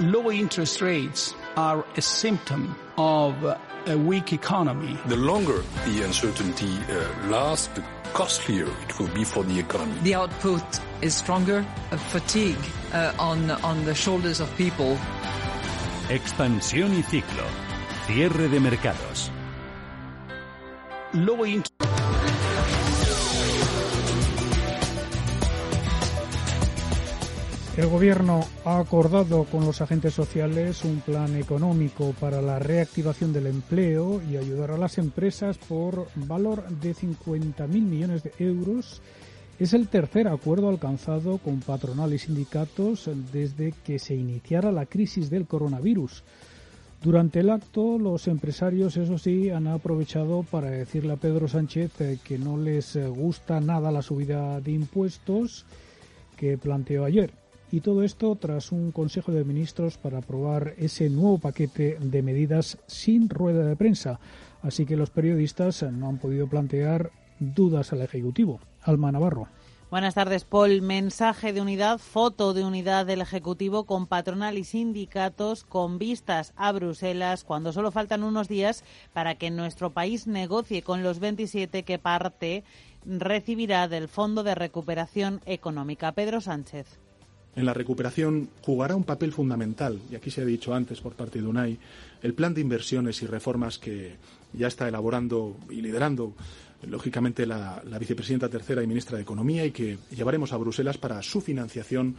Low interest rates are a symptom of a weak economy. The longer the uncertainty uh, lasts, the costlier it will be for the economy. The output is stronger, a fatigue uh, on, on the shoulders of people. Expansión y ciclo. Cierre de mercados. Low interest El Gobierno ha acordado con los agentes sociales un plan económico para la reactivación del empleo y ayudar a las empresas por valor de 50.000 millones de euros. Es el tercer acuerdo alcanzado con patronal y sindicatos desde que se iniciara la crisis del coronavirus. Durante el acto, los empresarios, eso sí, han aprovechado para decirle a Pedro Sánchez eh, que no les gusta nada la subida de impuestos que planteó ayer. Y todo esto tras un Consejo de Ministros para aprobar ese nuevo paquete de medidas sin rueda de prensa. Así que los periodistas no han podido plantear dudas al Ejecutivo. Alma Navarro. Buenas tardes, Paul. Mensaje de unidad, foto de unidad del Ejecutivo con patronal y sindicatos con vistas a Bruselas cuando solo faltan unos días para que nuestro país negocie con los 27 que parte recibirá del Fondo de Recuperación Económica. Pedro Sánchez en la recuperación jugará un papel fundamental, y aquí se ha dicho antes por parte de UNAI, el plan de inversiones y reformas que ya está elaborando y liderando, lógicamente, la, vicepresidenta tercera y ministra de Economía y que llevaremos a Bruselas para su financiación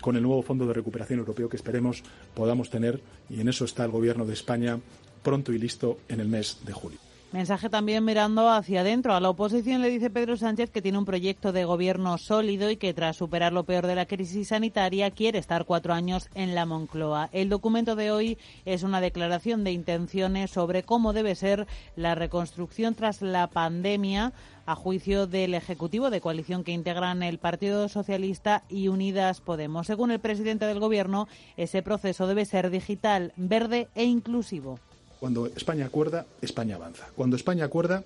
con el nuevo Fondo de Recuperación Europeo que esperemos podamos tener, y en eso está el Gobierno de España pronto y listo en el mes de julio. Mensaje también mirando hacia adentro. A la oposición le dice Pedro Sánchez que tiene un proyecto de gobierno sólido y que tras superar lo peor de la crisis sanitaria quiere estar cuatro años en la Moncloa. El documento de hoy es una declaración de intenciones sobre cómo debe ser la reconstrucción tras la pandemia a juicio del Ejecutivo de coalición que integran el Partido Socialista y Unidas Podemos. Según el presidente del Gobierno, ese proceso debe ser digital, verde e inclusivo. Cuando España acuerda, España avanza. Cuando España acuerda,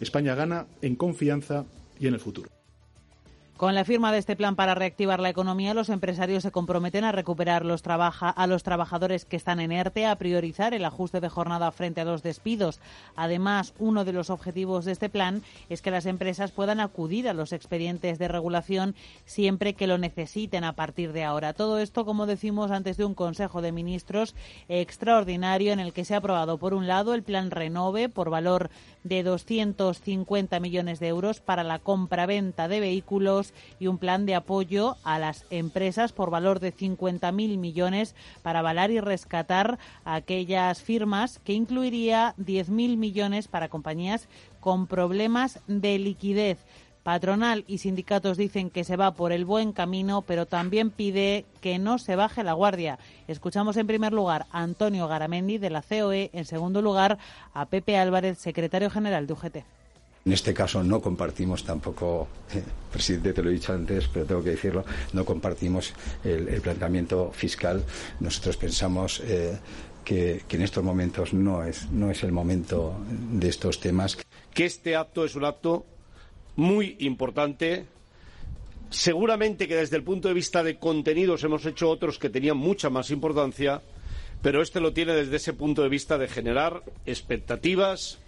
España gana en confianza y en el futuro. Con la firma de este plan para reactivar la economía, los empresarios se comprometen a recuperar a los trabajadores que están en ERTE, a priorizar el ajuste de jornada frente a los despidos. Además, uno de los objetivos de este plan es que las empresas puedan acudir a los expedientes de regulación siempre que lo necesiten a partir de ahora. Todo esto, como decimos, antes de un Consejo de Ministros extraordinario en el que se ha aprobado, por un lado, el plan Renove por valor de 250 millones de euros para la compra-venta de vehículos y un plan de apoyo a las empresas por valor de 50.000 millones para avalar y rescatar aquellas firmas que incluiría 10.000 millones para compañías con problemas de liquidez. Patronal y sindicatos dicen que se va por el buen camino, pero también pide que no se baje la guardia. Escuchamos en primer lugar a Antonio Garamendi de la COE, en segundo lugar a Pepe Álvarez, secretario general de UGT. En este caso no compartimos tampoco, eh, presidente, te lo he dicho antes, pero tengo que decirlo, no compartimos el, planteamiento fiscal. Nosotros pensamos eh, que, que, en estos momentos no es, no es el momento de estos temas. Que este acto es un acto muy importante. Seguramente que desde el punto de vista de contenidos hemos hecho otros que tenían mucha más importancia, pero este lo tiene desde ese punto de vista de generar expectativas,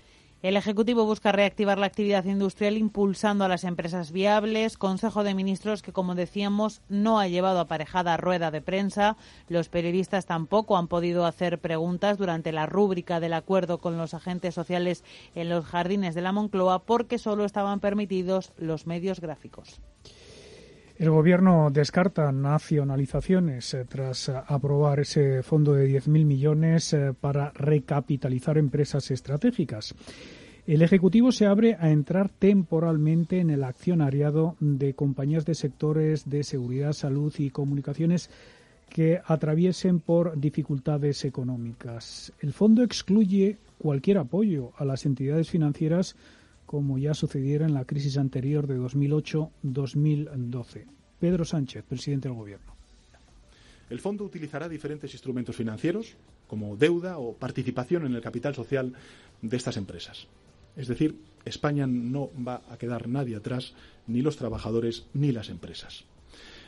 el Ejecutivo busca reactivar la actividad industrial impulsando a las empresas viables. Consejo de Ministros que, como decíamos, no ha llevado aparejada rueda de prensa. Los periodistas tampoco han podido hacer preguntas durante la rúbrica del acuerdo con los agentes sociales en los jardines de la Moncloa porque solo estaban permitidos los medios gráficos. El Gobierno descarta nacionalizaciones eh, tras eh, aprobar ese fondo de 10.000 millones eh, para recapitalizar empresas estratégicas. El Ejecutivo se abre a entrar temporalmente en el accionariado de compañías de sectores de seguridad, salud y comunicaciones que atraviesen por dificultades económicas. El fondo excluye cualquier apoyo a las entidades financieras como ya sucediera en la crisis anterior de 2008-2012. Pedro Sánchez, presidente del Gobierno. El fondo utilizará diferentes instrumentos financieros, como deuda o participación en el capital social de estas empresas. Es decir, España no va a quedar nadie atrás, ni los trabajadores ni las empresas.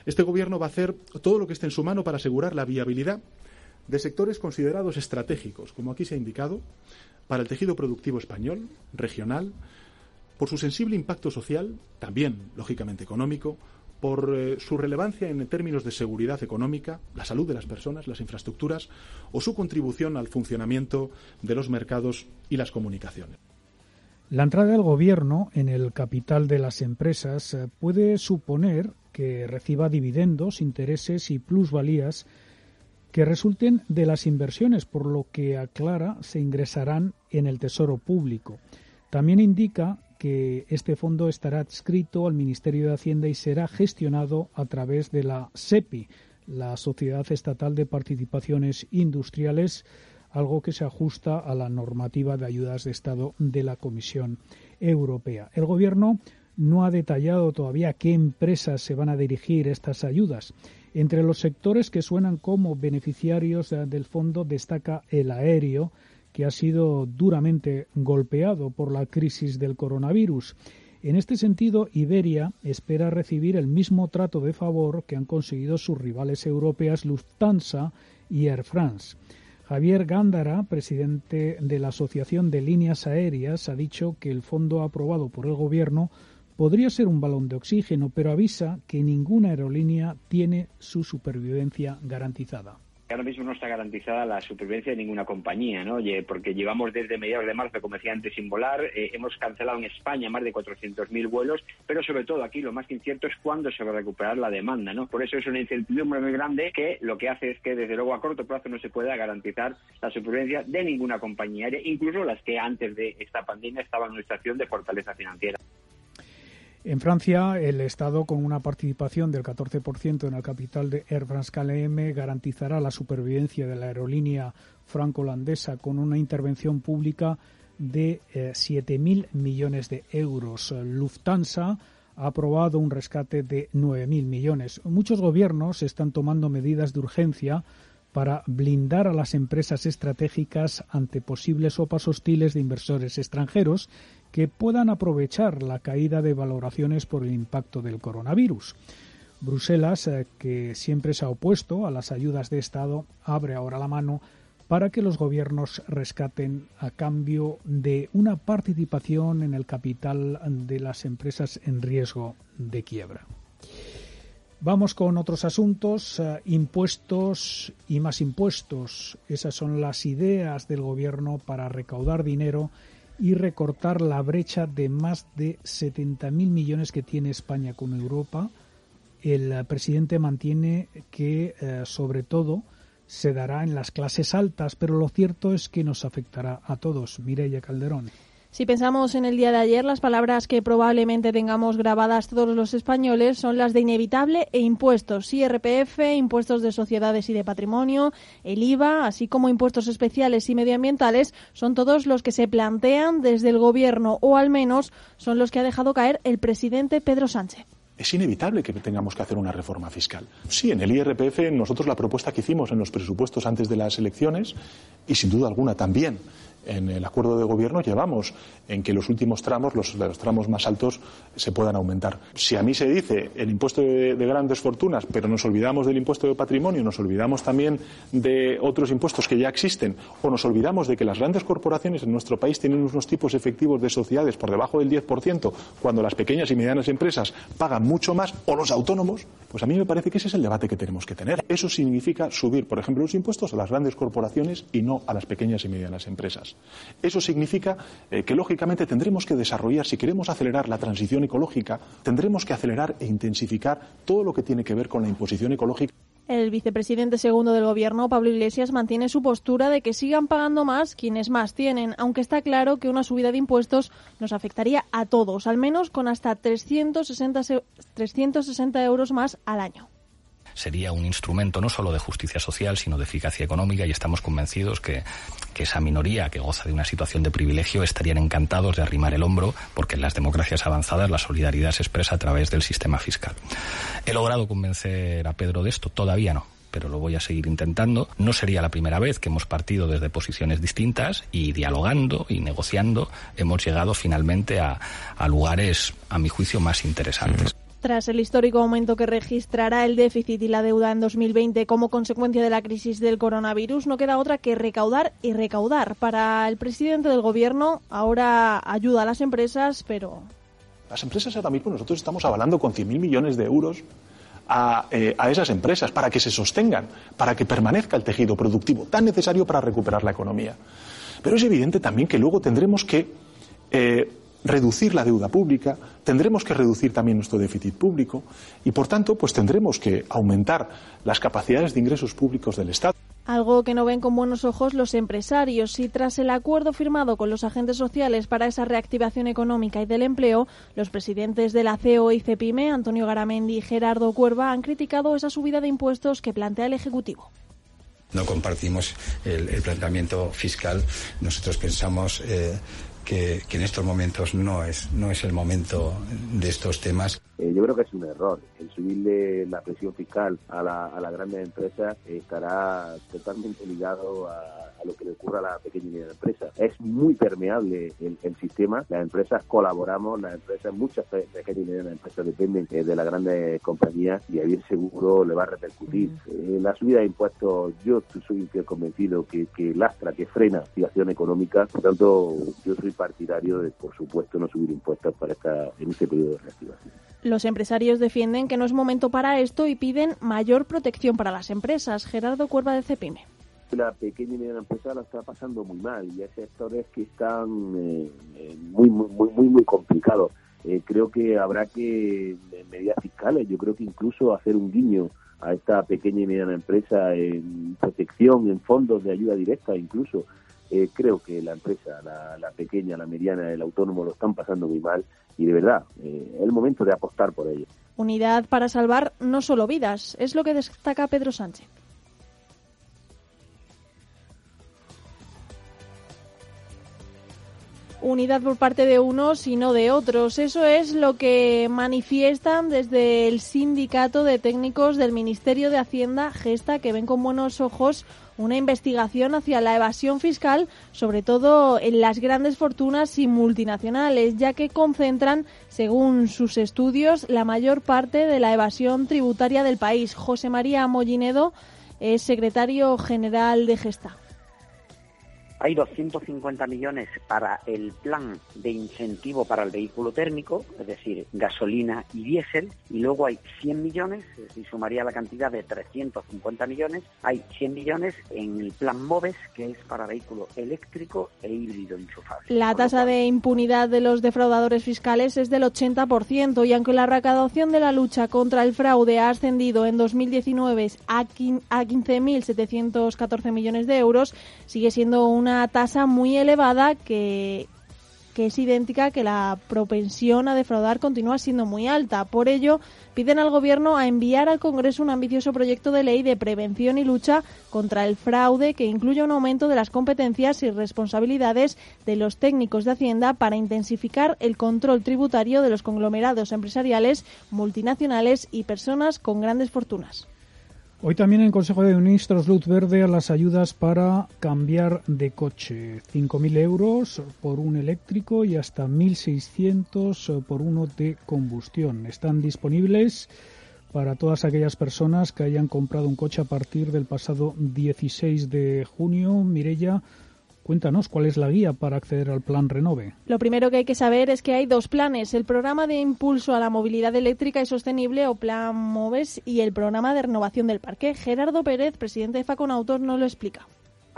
Este Gobierno va a hacer todo lo que esté en su mano para asegurar la viabilidad de sectores considerados estratégicos, como aquí se ha indicado, para el tejido productivo español, regional, por su sensible impacto social, también, lógicamente, económico, por eh, su relevancia en términos de seguridad económica, la salud de las personas, las infraestructuras o su contribución al funcionamiento de los mercados y las comunicaciones. La entrada del Gobierno en el capital de las empresas eh, puede suponer que reciba dividendos, intereses y plusvalías que resulten de las inversiones, por lo que aclara se ingresarán en el Tesoro Público. También indica que este fondo estará adscrito al Ministerio de Hacienda y será gestionado a través de la SEPI, la Sociedad Estatal de Participaciones Industriales, algo que se ajusta a la normativa de ayudas de Estado de la Comisión Europea. El Gobierno no ha detallado todavía qué empresas se van a dirigir estas ayudas. Entre los sectores que suenan como beneficiarios del fondo destaca el aéreo, que ha sido duramente golpeado por la crisis del coronavirus. En este sentido, Iberia espera recibir el mismo trato de favor que han conseguido sus rivales europeas Lufthansa y Air France. Javier Gándara, presidente de la Asociación de Líneas Aéreas, ha dicho que el fondo aprobado por el Gobierno podría ser un balón de oxígeno, pero avisa que ninguna aerolínea tiene su supervivencia garantizada ahora mismo no está garantizada la supervivencia de ninguna compañía, ¿no? Porque llevamos desde mediados de marzo, como decía antes, sin volar. Eh, hemos cancelado en España más de 400.000 vuelos, pero sobre todo aquí lo más incierto es cuándo se va a recuperar la demanda, ¿no? Por eso es una incertidumbre muy grande que lo que hace es que desde luego a corto plazo no se pueda garantizar la supervivencia de ninguna compañía aérea, incluso las que antes de esta pandemia estaban en una situación de fortaleza financiera. En Francia, el Estado, con una participación del 14% en el capital de Air France KLM, garantizará la supervivencia de la aerolínea franco-holandesa con una intervención pública de 7.000 eh, millones de euros. Lufthansa ha aprobado un rescate de 9.000 millones. Muchos gobiernos están tomando medidas de urgencia para blindar a las empresas estratégicas ante posibles sopas hostiles de inversores extranjeros que puedan aprovechar la caída de valoraciones por el impacto del coronavirus. Bruselas, eh, que siempre se ha opuesto a las ayudas de Estado, abre ahora la mano para que los gobiernos rescaten a cambio de una participación en el capital de las empresas en riesgo de quiebra. Vamos con otros asuntos, eh, impuestos y más impuestos. Esas son las ideas del gobierno para recaudar dinero y recortar la brecha de más de 70.000 millones que tiene España con Europa. El presidente mantiene que, eh, sobre todo, se dará en las clases altas, pero lo cierto es que nos afectará a todos. Mireia Calderón. Si pensamos en el día de ayer, las palabras que probablemente tengamos grabadas todos los españoles son las de inevitable e impuestos. IRPF, impuestos de sociedades y de patrimonio, el IVA, así como impuestos especiales y medioambientales, son todos los que se plantean desde el Gobierno o al menos son los que ha dejado caer el presidente Pedro Sánchez es inevitable que tengamos que hacer una reforma fiscal. Sí, en el IRPF nosotros la propuesta que hicimos en los presupuestos antes de las elecciones y sin duda alguna también en el acuerdo de gobierno llevamos en que los últimos tramos, los, los tramos más altos, se puedan aumentar. Si a mí se dice el impuesto de, grandes fortunas, pero nos olvidamos del impuesto de patrimonio, nos olvidamos también de otros impuestos que ya existen, o nos olvidamos de que las grandes corporaciones en nuestro país tienen unos tipos efectivos de sociedades por debajo del 10%, cuando las pequeñas y medianas empresas pagan mucho más, o los autónomos, pues a mí me parece que ese es el debate que tenemos que tener. Eso significa subir, por ejemplo, los impuestos a las grandes corporaciones y no a las pequeñas y medianas empresas. Eso significa eh, que, lógicamente, tendremos que desarrollar, si queremos acelerar la transición ecológica, tendremos que acelerar e intensificar todo lo que tiene que ver con la imposición ecológica. El vicepresidente segundo del Gobierno, Pablo Iglesias, mantiene su postura de que sigan pagando más quienes más tienen, aunque está claro que una subida de impuestos nos afectaría a todos, al menos con hasta 360, 360 euros más al año sería un instrumento no solo de justicia social, sino de eficacia económica y estamos convencidos que, que esa minoría que goza de una situación de privilegio estarían encantados de arrimar el hombro porque en las democracias avanzadas la solidaridad se expresa a través del sistema fiscal. ¿He logrado convencer a Pedro de esto? Todavía no pero lo voy a seguir intentando. No sería la primera vez que hemos partido desde posiciones distintas y dialogando y negociando hemos llegado finalmente a, a lugares, a mi juicio, más interesantes. Tras el histórico aumento que registrará el déficit y la deuda en 2020 como consecuencia de la crisis del coronavirus, no queda otra que recaudar y recaudar. Para el presidente del Gobierno, ahora ayuda a las empresas, pero... Las empresas ahora mismo nosotros estamos avalando con 100.000 millones de euros a, eh, a, esas empresas para que se sostengan, para que permanezca el tejido productivo tan necesario para recuperar la economía. Pero es evidente también que luego tendremos que eh, reducir la deuda pública, tendremos que reducir también nuestro déficit público y, por tanto, pues tendremos que aumentar las capacidades de ingresos públicos del Estado. Algo que no ven con buenos ojos los empresarios y tras el acuerdo firmado con los agentes sociales para esa reactivación económica y del empleo, los presidentes de la CEO y CEPIME, Antonio Garamendi y Gerardo Cuerva, han criticado esa subida de impuestos que plantea el Ejecutivo. No compartimos el, el planteamiento fiscal. Nosotros pensamos eh, que, en estos momentos no es, no es el momento de estos temas. Eh, yo creo que es un error. El subirle la presión fiscal a la, a la grandes empresas estará totalmente ligado a, a, lo que le ocurra a la pequeña y media empresa. Es muy permeable el, el, sistema. Las empresas colaboramos, las empresas, muchas pequeñas y medianas empresas dependen eh, de las grandes compañías y a bien seguro le va a repercutir. Eh, la subida de impuestos, yo soy convencido que, que lastra, que frena la activación económica. Por tanto, yo soy partidario de, por supuesto, no subir impuestos para esta, en este periodo de reactivación. Los empresarios defienden que no es momento para esto y piden mayor protección para las empresas. Gerardo Cuerva de Cepime. La pequeña y mediana empresa la está pasando muy mal y hay sectores que están eh, muy, muy, muy, muy, muy complicados. Eh, creo que habrá que, en medidas fiscales, yo creo que incluso hacer un guiño a esta pequeña y mediana empresa en protección, en fondos de ayuda directa incluso, eh, creo que la empresa, la, la, pequeña, la mediana, el autónomo lo están pasando muy mal y de verdad eh, es el momento de apostar por ello. Unidad para salvar no solo vidas, es lo que destaca Pedro Sánchez. Unidad por parte de unos y no de otros. Eso es lo que manifiestan desde el sindicato de técnicos del Ministerio de Hacienda, Gesta, que ven con buenos ojos una investigación hacia la evasión fiscal, sobre todo en las grandes fortunas y multinacionales, ya que concentran, según sus estudios, la mayor parte de la evasión tributaria del país. José María Mollinedo es secretario general de Gesta. Hay 250 millones para el plan de incentivo para el vehículo térmico, es decir, gasolina y diésel, y luego hay 100 millones, es decir, sumaría la cantidad de 350 millones, hay 100 millones en el plan MOVES, que es para vehículo eléctrico e híbrido enchufable. La tasa de impunidad de los defraudadores fiscales es del 80%, y aunque la recaudación de la lucha contra el fraude ha ascendido en 2019 a 15.714 millones de euros, sigue siendo una una tasa muy elevada que, que es idéntica que la propensión a defraudar continúa siendo muy alta. Por ello, piden al Gobierno a enviar al Congreso un ambicioso proyecto de ley de prevención y lucha contra el fraude que incluya un aumento de las competencias y responsabilidades de los técnicos de Hacienda para intensificar el control tributario de los conglomerados empresariales, multinacionales y personas con grandes fortunas. Hoy también el Consejo de Ministros luz verde a las ayudas para cambiar de coche. 5.000 euros por un eléctrico y hasta 1.600 por uno de combustión. Están disponibles para todas aquellas personas que hayan comprado un coche a partir del pasado 16 de junio. Mirella, Cuéntanos cuál es la guía para acceder al plan Renove. Lo primero que hay que saber es que hay dos planes, el programa de impulso a la movilidad eléctrica y sostenible o plan MOVES y el programa de renovación del parque. Gerardo Pérez, presidente de Faconautos, nos lo explica.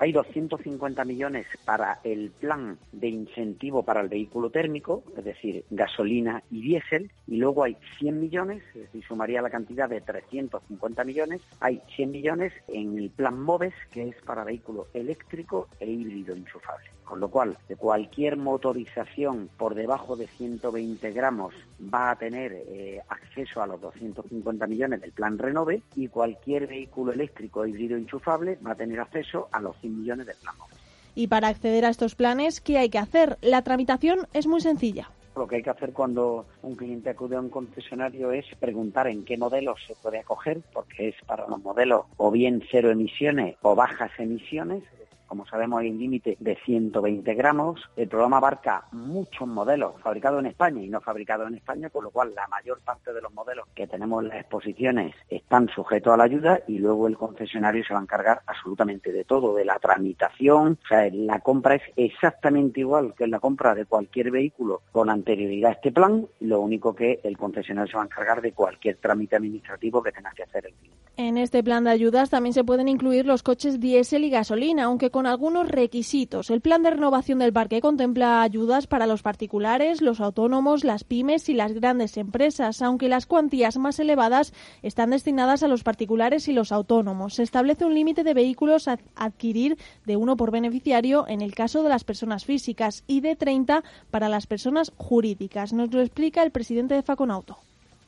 Hay 250 millones para el plan de incentivo para el vehículo térmico, es decir, gasolina y diésel, y luego hay 100 millones, es decir, sumaría la cantidad de 350 millones, hay 100 millones en el plan MOVES, que es para vehículo eléctrico e híbrido enchufable. Con lo cual, cualquier motorización por debajo de 120 gramos va a tener eh, acceso a los 250 millones del plan Renove y cualquier vehículo eléctrico híbrido enchufable va a tener acceso a los 100 millones del plan MOVES. Y para acceder a estos planes, ¿qué hay que hacer? La tramitación es muy sencilla. Lo que hay que hacer cuando un cliente acude a un concesionario es preguntar en qué modelo se puede acoger, porque es para los modelos o bien cero emisiones o bajas emisiones, Como sabemos, hay un límite de 120 gramos. El programa abarca muchos modelos fabricados en España y no fabricados en España, con lo cual la mayor parte de los modelos que tenemos en las exposiciones están sujetos a la ayuda y luego el concesionario se va a encargar absolutamente de todo, de la tramitación. O sea, la compra es exactamente igual que la compra de cualquier vehículo con anterioridad a este plan, lo único que el concesionario se va a encargar de cualquier trámite administrativo que tenga que hacer el cliente. En este plan de ayudas también se pueden incluir los coches diésel y gasolina, aunque con algunos requisitos. El plan de renovación del parque contempla ayudas para los particulares, los autónomos, las pymes y las grandes empresas, aunque las cuantías más elevadas están destinadas a los particulares y los autónomos. Se establece un límite de vehículos a adquirir de uno por beneficiario en el caso de las personas físicas y de 30 para las personas jurídicas. Nos lo explica el presidente de Faconauto.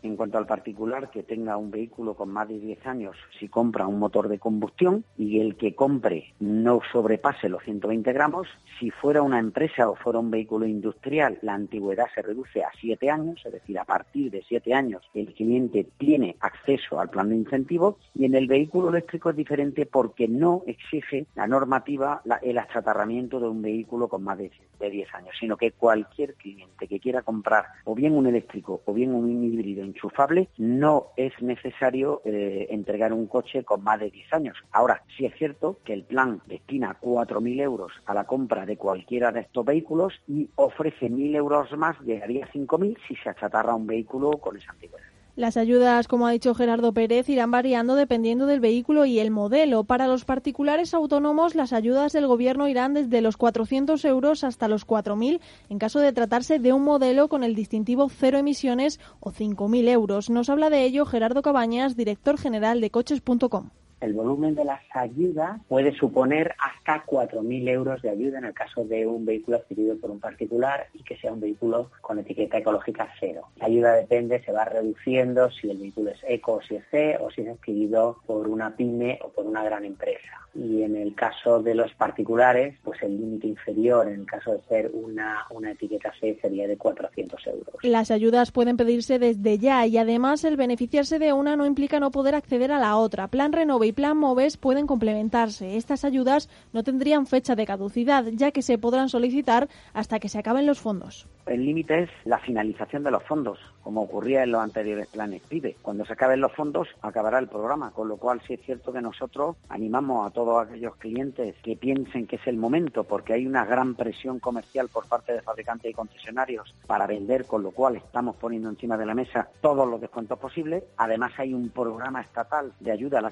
En cuanto al particular que tenga un vehículo con más de 10 años, si compra un motor de combustión y el que compre no sobrepase los 120 gramos, si fuera una empresa o fuera un vehículo industrial, la antigüedad se reduce a 7 años, es decir, a partir de 7 años el cliente tiene acceso al plan de incentivo y en el vehículo eléctrico es diferente porque no exige la normativa el achatarramiento de un vehículo con más de, de 10 años, sino que cualquier cliente que quiera comprar o bien un eléctrico o bien un híbrido enchufable, no es necesario eh, entregar un coche con más de 10 años. Ahora, sí es cierto que el plan destina 4.000 euros a la compra de cualquiera de estos vehículos y ofrece 1.000 euros más, llegaría a 5.000 si se achatarra un vehículo con esa antigüedad. Las ayudas, como ha dicho Gerardo Pérez, irán variando dependiendo del vehículo y el modelo. Para los particulares autónomos, las ayudas del Gobierno irán desde los 400 euros hasta los 4.000 en caso de tratarse de un modelo con el distintivo cero emisiones o 5.000 euros. Nos habla de ello Gerardo Cabañas, director general de coches.com el volumen de las ayudas puede suponer hasta 4.000 euros de ayuda en el caso de un vehículo adquirido por un particular y que sea un vehículo con etiqueta ecológica cero. La ayuda depende, se va reduciendo si el vehículo es eco o si es C o si es adquirido por una pyme o por una gran empresa. Y en el caso de los particulares, pues el límite inferior, en el caso de ser una, una etiqueta C, sería de 400 euros. Las ayudas pueden pedirse desde ya y además el beneficiarse de una no implica no poder acceder a la otra. Plan Renove Plan MOVES pueden complementarse. Estas ayudas no tendrían fecha de caducidad, ya que se podrán solicitar hasta que se acaben los fondos. El límite es la finalización de los fondos, como ocurría en los anteriores planes PIBE. Cuando se acaben los fondos, acabará el programa, con lo cual sí es cierto que nosotros animamos a todos aquellos clientes que piensen que es el momento, porque hay una gran presión comercial por parte de fabricantes y concesionarios para vender, con lo cual estamos poniendo encima de la mesa todos los descuentos posibles. Además hay un programa estatal de ayuda al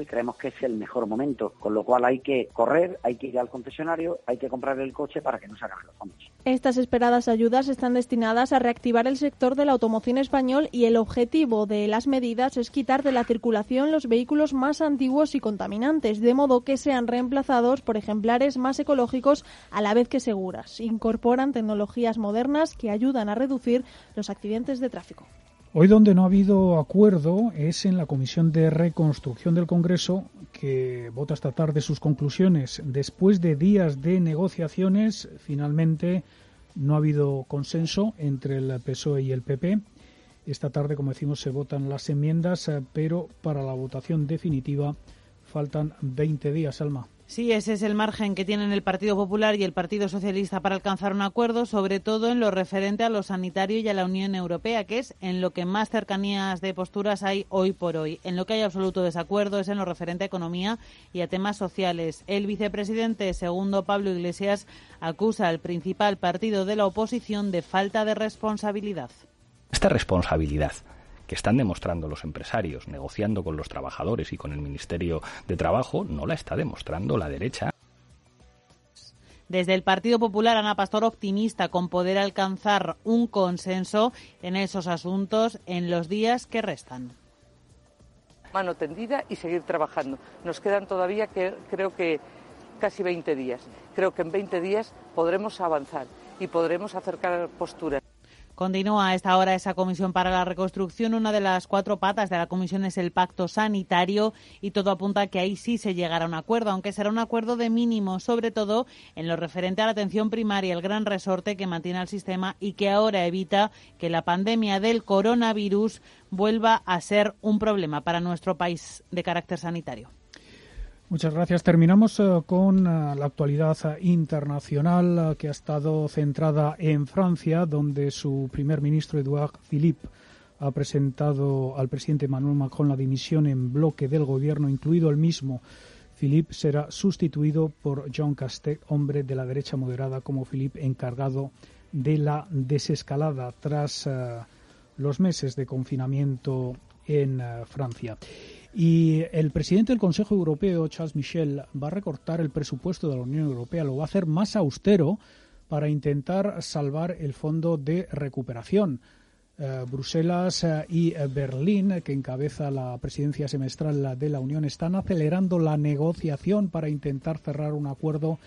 y creemos que es el mejor momento, con lo cual hay que correr, hay que ir al concesionario, hay que comprar el coche para que no se acaben los fondos. Estas esperadas ayudas están destinadas a reactivar el sector de la automoción español y el objetivo de las medidas es quitar de la circulación los vehículos más antiguos y contaminantes, de modo que sean reemplazados por ejemplares más ecológicos a la vez que seguras. Incorporan tecnologías modernas que ayudan a reducir los accidentes de tráfico. Hoy donde no ha habido acuerdo es en la Comisión de Reconstrucción del Congreso, que vota esta tarde sus conclusiones. Después de días de negociaciones, finalmente no ha habido consenso entre el PSOE y el PP. Esta tarde, como decimos, se votan las enmiendas, eh, pero para la votación definitiva faltan 20 días, Alma. Sí, ese es el margen que tienen el Partido Popular y el Partido Socialista para alcanzar un acuerdo, sobre todo en lo referente a lo sanitario y a la Unión Europea, que es en lo que más cercanías de posturas hay hoy por hoy. En lo que hay absoluto desacuerdo es en lo referente a economía y a temas sociales. El vicepresidente, segundo Pablo Iglesias, acusa al principal partido de la oposición de falta de responsabilidad. Esta responsabilidad que están demostrando los empresarios negociando con los trabajadores y con el Ministerio de Trabajo no la está demostrando la derecha. Desde el Partido Popular, Ana Pastor optimista con poder alcanzar un consenso en esos asuntos en los días que restan. Mano tendida y seguir trabajando. Nos quedan todavía, que, creo que, casi 20 días. Creo que en 20 días podremos avanzar y podremos acercar posturas. Continúa a esta hora esa comisión para la reconstrucción. Una de las cuatro patas de la comisión es el pacto sanitario y todo apunta a que ahí sí se llegará a un acuerdo, aunque será un acuerdo de mínimo, sobre todo en lo referente a la atención primaria, el gran resorte que mantiene el sistema y que ahora evita que la pandemia del coronavirus vuelva a ser un problema para nuestro país de carácter sanitario. Muchas gracias. Terminamos eh, con eh, la actualidad internacional que ha estado centrada en Francia, donde su primer ministro, Edouard Philippe, ha presentado al presidente Emmanuel Macron la dimisión en bloque del gobierno, incluido el mismo. Philippe será sustituido por Jean Castex, hombre de la derecha moderada, como Philippe encargado de la desescalada tras los meses de confinamiento en Francia. Y el presidente del Consejo Europeo, Charles Michel, va a recortar el presupuesto de la Unión Europea, lo va a hacer más austero para intentar salvar el fondo de recuperación. Eh, Bruselas eh, y Berlín, que encabeza la presidencia semestral de la Unión, están acelerando la negociación para intentar cerrar un acuerdo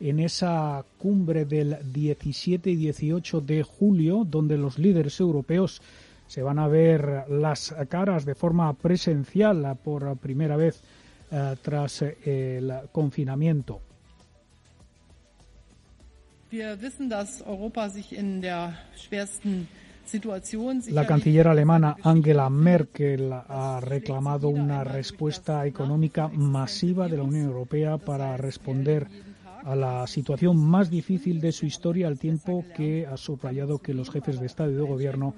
en esa cumbre del 17 y 18 de julio, donde los líderes europeos se van a ver las caras de forma presencial por primera vez eh, tras eh, el confinamiento. La canciller alemana Angela Merkel ha reclamado una respuesta económica masiva de la Unión Europea para responder a la situación más difícil de su historia, al tiempo que ha subrayado que los jefes de Estado y de Gobierno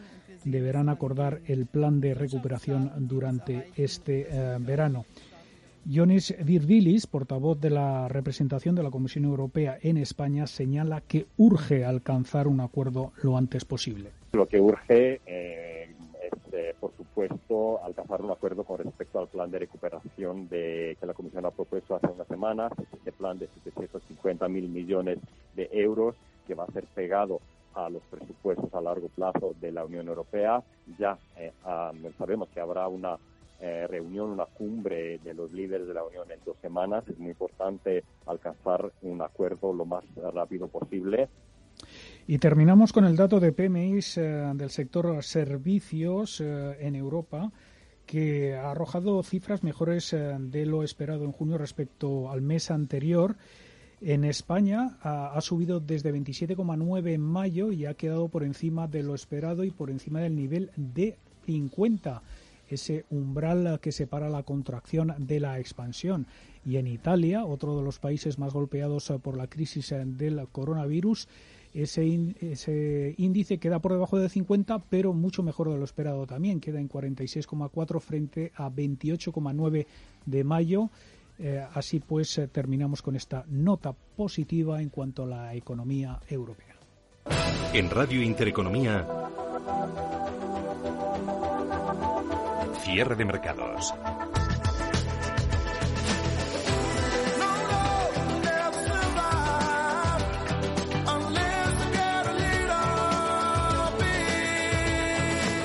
deberán acordar el plan de recuperación durante este eh, verano. Jonis Virdilis, portavoz de la representación de la Comisión Europea en España, señala que urge alcanzar un acuerdo lo antes posible. Lo que urge eh, es, eh, por supuesto, alcanzar un acuerdo con respecto al plan de recuperación que la Comisión ha propuesto hace unas semanas, este plan de 750 mil millones de euros que va a ser pegado a los presupuestos a largo plazo de la Unión Europea. Ya eh, sabemos que habrá una eh, reunión, una cumbre de los líderes de la Unión en dos semanas. Es muy importante alcanzar un acuerdo lo más rápido posible. Y terminamos con el dato de PMI eh, del sector servicios en Europa que ha arrojado cifras mejores de lo esperado en junio respecto al mes anterior en España ha, subido desde 27,9 en mayo y ha quedado por encima de lo esperado y por encima del nivel de 50 ese umbral que separa la contracción de la expansión. Y en Italia, otro de los países más golpeados por la crisis del coronavirus, ese, ese índice queda por debajo de 50, pero mucho mejor de lo esperado también. Queda en 46,4 frente a 28,9 de mayo. Eh, así pues, eh, terminamos con esta nota positiva en cuanto a la economía europea. En Radio Intereconomía, cierre de mercados.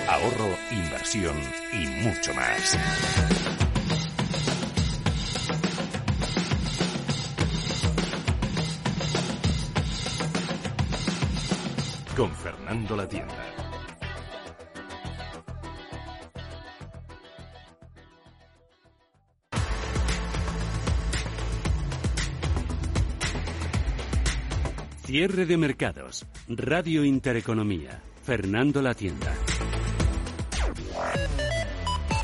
Ahorro, inversión y mucho más. Con Fernando La Tienda. Cierre de mercados. Radio Intereconomía. Fernando La Tienda.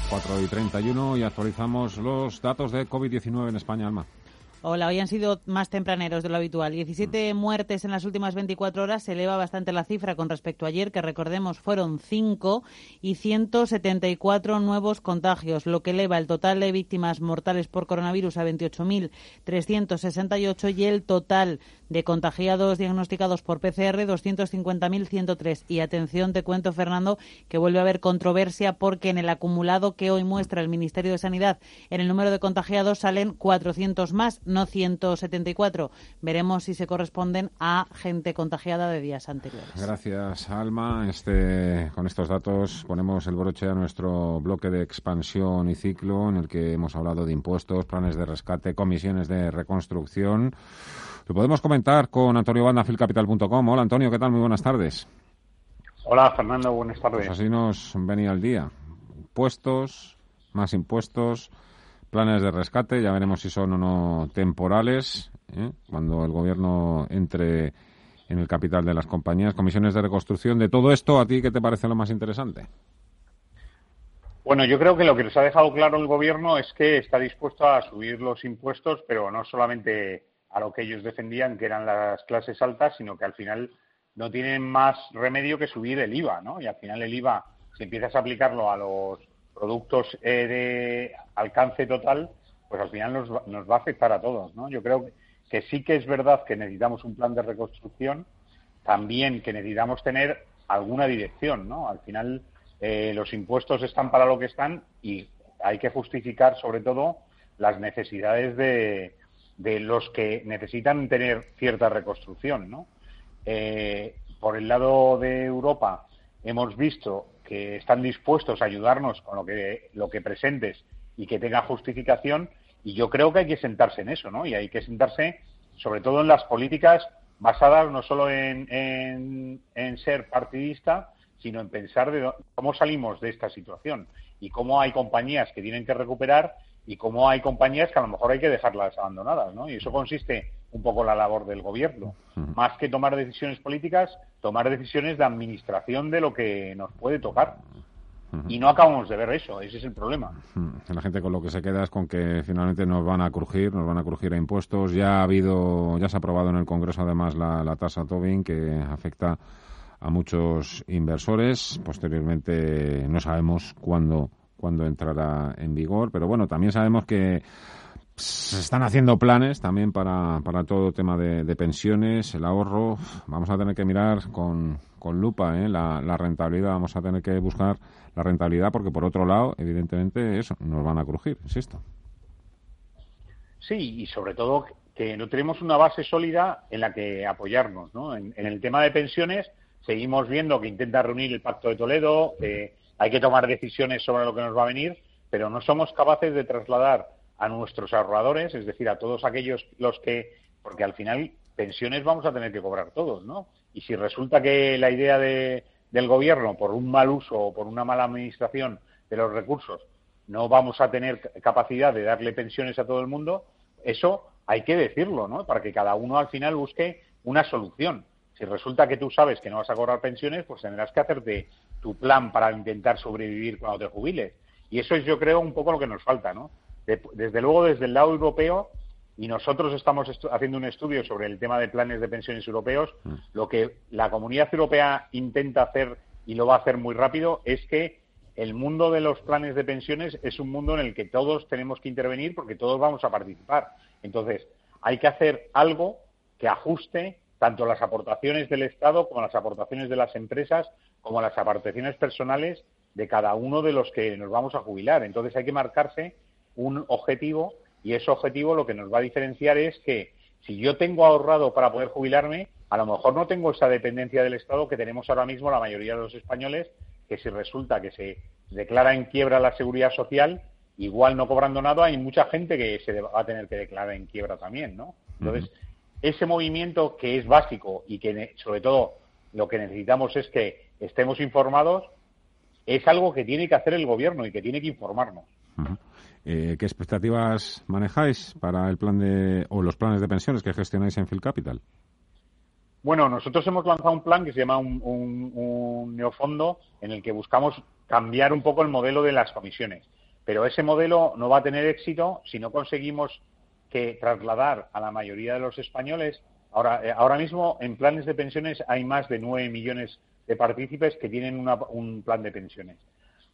4 y 31 y actualizamos los datos de COVID-19 en España, Alma. Hola, hoy han sido más tempraneros de lo habitual. 17 muertes en las últimas 24 horas. Se eleva bastante la cifra con respecto a ayer, que recordemos fueron 5 y 174 nuevos contagios, lo que eleva el total de víctimas mortales por coronavirus a 28.368 y el total de contagiados diagnosticados por PCR 250.103. Y atención, te cuento, Fernando, que vuelve a haber controversia porque en el acumulado que hoy muestra el Ministerio de Sanidad en el número de contagiados salen 400 más no 174. Veremos si se corresponden a gente contagiada de días anteriores. Gracias, Alma. Este, con estos datos ponemos el broche a nuestro bloque de expansión y ciclo en el que hemos hablado de impuestos, planes de rescate, comisiones de reconstrucción. Lo podemos comentar con Antonio Banda, filcapital.com. Hola, Antonio, ¿qué tal? Muy buenas tardes. Hola, Fernando, buenas tardes. Pues así nos venía el día. Impuestos, más impuestos, planes de rescate, ya veremos si son o no temporales, ¿eh? cuando el gobierno entre en el capital de las compañías, comisiones de reconstrucción. De todo esto, ¿a ti qué te parece lo más interesante? Bueno, yo creo que lo que nos ha dejado claro el Gobierno es que está dispuesto a subir los impuestos, pero no solamente a lo que ellos defendían, que eran las clases altas, sino que al final no tienen más remedio que subir el IVA, ¿no? Y al final el IVA, si empiezas a aplicarlo a los productos eh, de alcance total, pues al final nos, nos va a afectar a todos, ¿no? Yo creo que sí que es verdad que necesitamos un plan de reconstrucción, también que necesitamos tener alguna dirección, ¿no? Al final eh, los impuestos están para lo que están y hay que justificar sobre todo las necesidades de, de los que necesitan tener cierta reconstrucción, ¿no? Eh, por el lado de Europa hemos visto que están dispuestos a ayudarnos con lo que, lo que presentes y que tenga justificación y yo creo que hay que sentarse en eso, ¿no? Y hay que sentarse sobre todo en las políticas basadas no solo en, en, ser partidista, sino en pensar de cómo salimos de esta situación y cómo hay compañías que tienen que recuperar y cómo hay compañías que a lo mejor hay que dejarlas abandonadas, ¿no? Y eso consiste un poco la labor del gobierno. Más que tomar decisiones políticas, tomar decisiones de administración de lo que nos puede tocar. Y no acabamos de ver eso, ese es el problema. La gente con lo que se queda es con que finalmente nos van a crujir, nos van a crujir a impuestos. Ya ha habido, ya se ha aprobado en el Congreso además la, la tasa Tobin que afecta a muchos inversores. Posteriormente no sabemos cuándo, cuándo entrará en vigor, pero bueno, también sabemos que se están haciendo planes también para, para todo tema de, pensiones, el ahorro. Vamos a tener que mirar con, con lupa ¿eh? la, la, rentabilidad, vamos a tener que buscar la rentabilidad porque por otro lado, evidentemente, eso, nos van a crujir, insisto. Sí, y sobre todo que no tenemos una base sólida en la que apoyarnos. ¿no? En, el tema de pensiones seguimos viendo que intenta reunir el Pacto de Toledo, hay que tomar decisiones sobre lo que nos va a venir, pero no somos capaces de trasladar a nuestros ahorradores, es decir, a todos aquellos los que, porque al final pensiones vamos a tener que cobrar todos, ¿no? Y si resulta que la idea de, del gobierno, por un mal uso o por una mala administración de los recursos, no vamos a tener capacidad de darle pensiones a todo el mundo, eso hay que decirlo, ¿no? Para que cada uno al final busque una solución. Si resulta que tú sabes que no vas a cobrar pensiones, pues tendrás que hacerte tu plan para intentar sobrevivir cuando te jubiles. Y eso es, yo creo, un poco lo que nos falta, ¿no? desde luego, desde el lado europeo, y nosotros estamos haciendo un estudio sobre el tema de planes de pensiones europeos, mm. lo que la comunidad europea intenta hacer, y lo va a hacer muy rápido, es que el mundo de los planes de pensiones es un mundo en el que todos tenemos que intervenir porque todos vamos a participar. Entonces, hay que hacer algo que ajuste tanto las aportaciones del Estado como las aportaciones de las empresas, como las aportaciones personales de cada uno de los que nos vamos a jubilar. Entonces, hay que marcarse un objetivo y ese objetivo lo que nos va a diferenciar es que si yo tengo ahorrado para poder jubilarme, a lo mejor no tengo esa dependencia del Estado que tenemos ahora mismo la mayoría de los españoles, que si resulta que se declara en quiebra la seguridad social, igual no cobrando nada, hay mucha gente que se va a tener que declarar en quiebra también, ¿no? Entonces, ese movimiento que es básico y que sobre todo lo que necesitamos es que estemos informados, es algo que tiene que hacer el gobierno y que tiene que informarnos. Eh, ¿Qué expectativas manejáis para el plan de o los planes de pensiones que gestionáis en Phil Capital? Bueno, nosotros hemos lanzado un plan que se llama un, un, neofondo en el que buscamos cambiar un poco el modelo de las comisiones. Pero ese modelo no va a tener éxito si no conseguimos que trasladar a la mayoría de los españoles. Ahora, eh, ahora mismo en planes de pensiones hay más de 9 millones de partícipes que tienen un plan de pensiones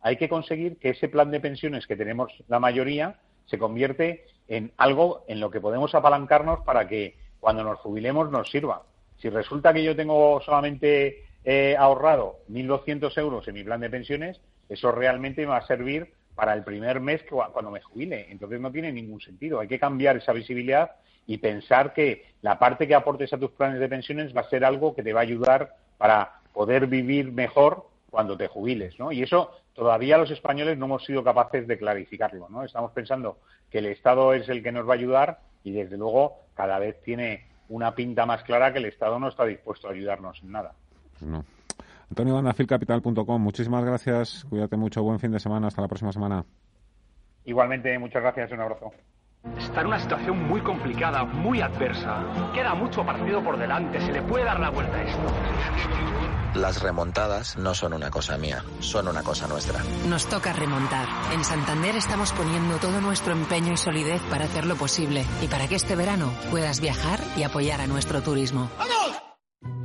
hay que conseguir que ese plan de pensiones que tenemos la mayoría se convierte en algo en lo que podemos apalancarnos para que cuando nos jubilemos nos sirva. Si resulta que yo tengo solamente eh, ahorrado 1.200 euros en mi plan de pensiones, eso realmente me va a servir para el primer mes cuando me jubile. Entonces no tiene ningún sentido. Hay que cambiar esa visibilidad y pensar que la parte que aportes a tus planes de pensiones va a ser algo que te va a ayudar para poder vivir mejor cuando te jubiles, ¿no? Y eso todavía los españoles no hemos sido capaces de clarificarlo, ¿no? Estamos pensando que el Estado es el que nos va a ayudar y desde luego cada vez tiene una pinta más clara que el Estado no está dispuesto a ayudarnos en nada. Pues no. Antonio Bandafilcapital.com, muchísimas gracias, cuídate mucho, buen fin de semana, hasta la próxima semana. Igualmente, muchas gracias, un abrazo. Está en una situación muy complicada, muy adversa. Queda mucho partido por delante, se le puede dar la vuelta a esto. Las remontadas no son una cosa mía, son una cosa nuestra. Nos toca remontar. En Santander estamos poniendo todo nuestro empeño y solidez para hacerlo posible y para que este verano puedas viajar y apoyar a nuestro turismo.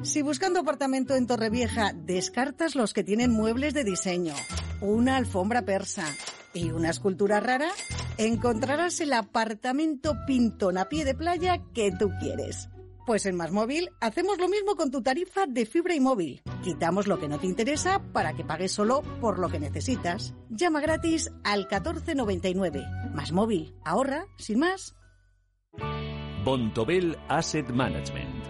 Si buscando apartamento en Torrevieja descartas los que tienen muebles de diseño, una alfombra persa y una escultura rara, encontrarás el apartamento pintón a pie de playa que tú quieres. Pues en Más Móvil hacemos lo mismo con tu tarifa de fibra y móvil. Quitamos lo que no te interesa para que pagues solo por lo que necesitas. Llama gratis al 1499. Más Móvil. Ahorra, sin más. Bontobel Asset Management.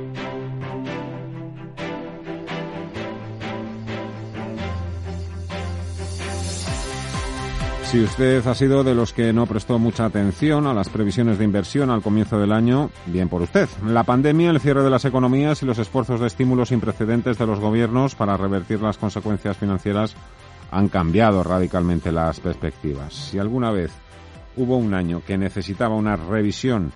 Si usted ha sido de los que no prestó mucha atención a las previsiones de inversión al comienzo del año, bien por usted. La pandemia, el cierre de las economías y los esfuerzos de estímulo sin precedentes de los gobiernos para revertir las consecuencias financieras han cambiado radicalmente las perspectivas. Si alguna vez hubo un año que necesitaba una revisión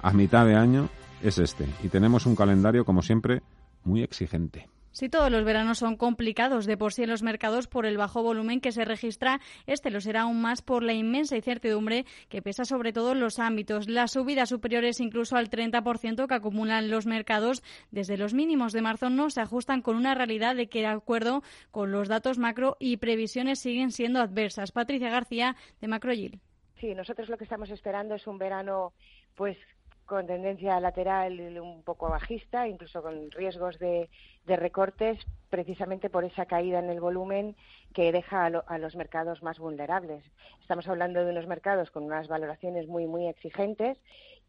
a mitad de año, es este. Y tenemos un calendario, como siempre, muy exigente. Si todos los veranos son complicados de por sí en los mercados por el bajo volumen que se registra, este lo será aún más por la inmensa incertidumbre que pesa sobre todo en los ámbitos. Las subidas superiores incluso al 30% que acumulan los mercados desde los mínimos de marzo no se ajustan con una realidad de que, de acuerdo con los datos macro y previsiones, siguen siendo adversas. Patricia García, de Macroyil. Sí, nosotros lo que estamos esperando es un verano pues con tendencia lateral un poco bajista, incluso con riesgos de, recortes, precisamente por esa caída en el volumen que deja a, los mercados más vulnerables. Estamos hablando de unos mercados con unas valoraciones muy, muy exigentes,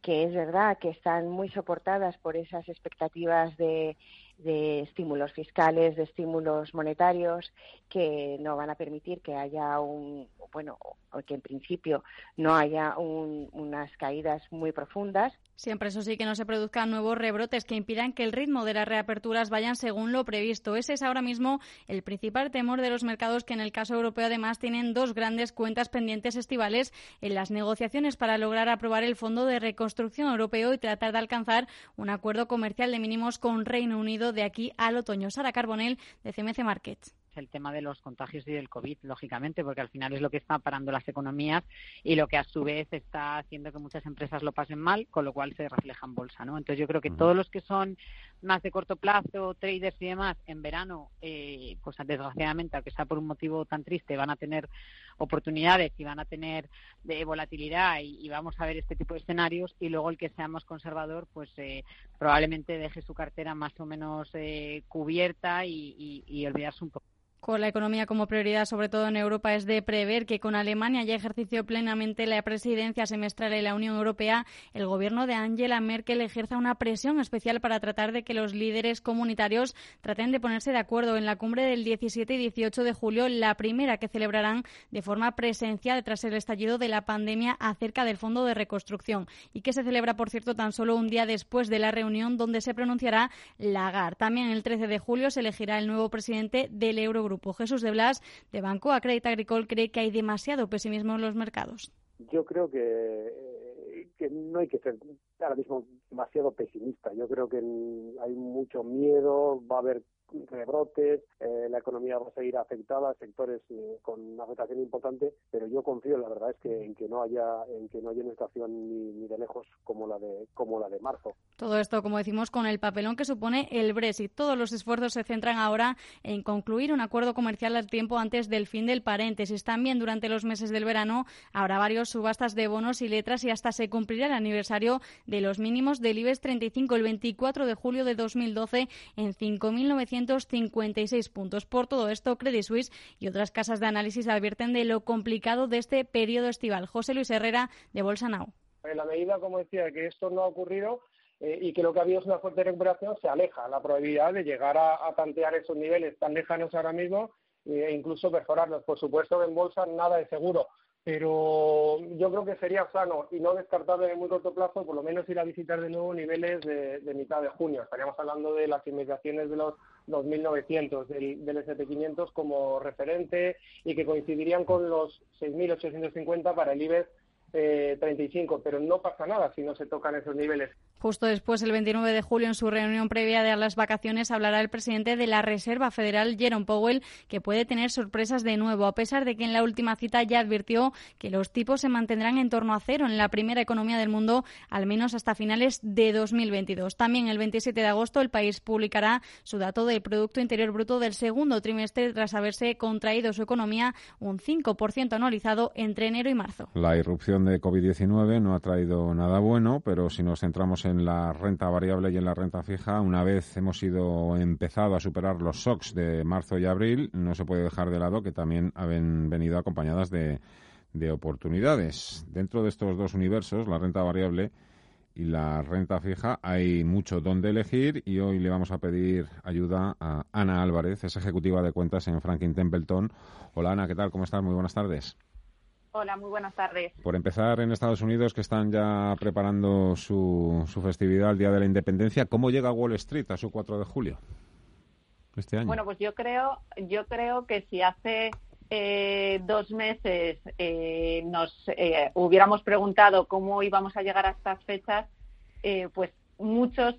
que es verdad que están muy soportadas por esas expectativas de, de estímulos fiscales, de estímulos monetarios que no van a permitir que haya un, bueno, que en principio no haya unas caídas muy profundas. Siempre eso sí que no se produzcan nuevos rebrotes que impidan que el ritmo de las reaperturas vayan según lo previsto. Ese es ahora mismo el principal temor de los mercados que en el caso europeo además tienen dos grandes cuentas pendientes estivales en las negociaciones para lograr aprobar el Fondo de Reconstrucción Europeo y tratar de alcanzar un acuerdo comercial de mínimos con Reino Unido de aquí al otoño. Sara Carbonell de CMC Markets el tema de los contagios y del COVID, lógicamente, porque al final es lo que está parando las economías y lo que a su vez está haciendo que muchas empresas lo pasen mal, con lo cual se refleja en bolsa, ¿no? Entonces yo creo que todos los que son más de corto plazo, traders y demás, en verano, eh, pues desgraciadamente, aunque sea por un motivo tan triste, van a tener oportunidades y van a tener de volatilidad y, vamos a ver este tipo de escenarios y luego el que sea más conservador, pues eh, probablemente deje su cartera más o menos eh, cubierta y, y olvidarse un poco con la economía como prioridad, sobre todo en Europa, es de prever que con Alemania ya ejerció plenamente la presidencia semestral en la Unión Europea, el gobierno de Angela Merkel ejerza una presión especial para tratar de que los líderes comunitarios traten de ponerse de acuerdo en la cumbre del 17 y 18 de julio, la primera que celebrarán de forma presencial tras el estallido de la pandemia acerca del Fondo de Reconstrucción y que se celebra, por cierto, tan solo un día después de la reunión donde se pronunciará Lagarde. También el 13 de julio se elegirá el nuevo presidente del Eurogrupo Grupo. Jesús de Blas, de Banco Acredita Agricole, cree que hay demasiado pesimismo en los mercados. Yo creo que, que no hay que ser ahora mismo demasiado pesimista. Yo creo que hay mucho miedo, va a haber rebrotes, eh, la economía va a seguir afectada, sectores eh, con una afectación importante, pero yo confío, la verdad es que en que no haya en que no haya una estación ni, de lejos como la de como la de marzo. Todo esto, como decimos, con el papelón que supone el Brexit. Todos los esfuerzos se centran ahora en concluir un acuerdo comercial al tiempo antes del fin del paréntesis. También durante los meses del verano habrá varios subastas de bonos y letras y hasta se cumplirá el aniversario de los mínimos del IBEX 35 el 24 de julio de 2012 en 5.900 256 puntos. Por todo esto, Credit Suisse y otras casas de análisis advierten de lo complicado de este periodo estival. José Luis Herrera, de Bolsa Now. En la medida, como decía, que esto no ha ocurrido, eh, y que lo que ha habido es una fuerte recuperación, se aleja la probabilidad de llegar a, tantear esos niveles tan lejanos ahora mismo e incluso mejorarlos. Por supuesto en bolsa nada de seguro, pero yo creo que sería sano y no descartable en muy corto plazo, por lo menos ir a visitar de nuevo niveles de, mitad de junio. Estaríamos hablando de las inmediaciones de los 2.900 del, del SP500 como referente y que coincidirían con los 6.850 para el IBEX eh, 35, pero no pasa nada si no se tocan esos niveles. Justo después, el 29 de julio, en su reunión previa de las vacaciones, hablará el presidente de la Reserva Federal, Jerome Powell, que puede tener sorpresas de nuevo, a pesar de que en la última cita ya advirtió que los tipos se mantendrán en torno a cero en la primera economía del mundo, al menos hasta finales de 2022. También el 27 de agosto, el país publicará su dato del Producto Interior Bruto del segundo trimestre, tras haberse contraído su economía un 5% anualizado entre enero y marzo. La irrupción de COVID-19 no ha traído nada bueno, pero si nos centramos en la renta variable y en la renta fija, una vez hemos ido empezado a superar los shocks de marzo y abril, no se puede dejar de lado que también han venido acompañadas de, de oportunidades. Dentro de estos dos universos, la renta variable y la renta fija, hay mucho donde elegir y hoy le vamos a pedir ayuda a Ana Álvarez, es ejecutiva de cuentas en Franklin Templeton. Hola Ana, ¿qué tal? ¿Cómo estás? Muy buenas tardes. Hola, muy buenas tardes. Por empezar, en Estados Unidos, que están ya preparando su, su festividad, el Día de la Independencia, ¿cómo llega Wall Street a su 4 de julio este año? Bueno, pues yo creo, yo creo que si hace eh, dos meses eh, nos eh, hubiéramos preguntado cómo íbamos a llegar a estas fechas, pues muchos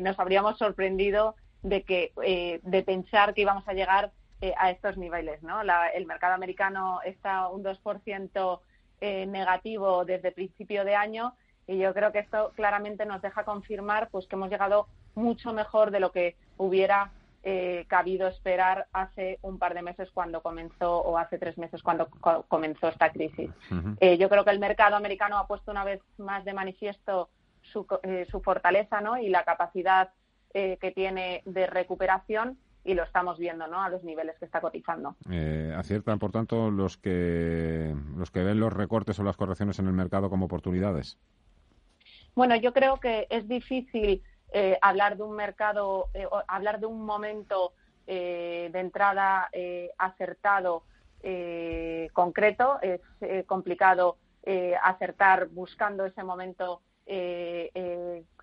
nos habríamos sorprendido de que de pensar que íbamos a llegar eh, a estos niveles. ¿no? el mercado americano está un 2% eh, negativo desde principio de año y yo creo que esto claramente nos deja confirmar pues que hemos llegado mucho mejor de lo que hubiera eh, cabido esperar hace un par de meses cuando comenzó o hace tres meses cuando comenzó esta crisis. yo creo que el mercado americano ha puesto una vez más de manifiesto su, su fortaleza ¿no? y la capacidad que tiene de recuperación y lo estamos viendo ¿no? a los niveles que está cotizando. Eh, aciertan, por tanto, los que, los que ven los recortes o las correcciones en el mercado como oportunidades. Bueno, yo creo que es difícil eh, hablar de un mercado, eh, hablar de un momento de entrada acertado concreto. Es complicado acertar buscando ese momento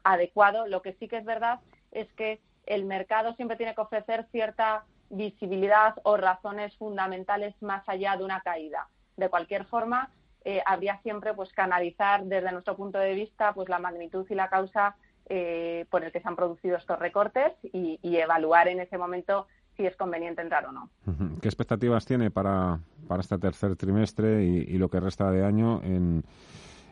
adecuado. Lo que sí que es verdad es que el mercado siempre tiene que ofrecer cierta visibilidad o razones fundamentales más allá de una caída. De cualquier forma, eh, habría siempre pues que analizar desde nuestro punto de vista pues la magnitud y la causa eh, por el que se han producido estos recortes y, evaluar en ese momento si es conveniente entrar o no. ¿Qué expectativas tiene para, para este tercer trimestre y, lo que resta de año? En,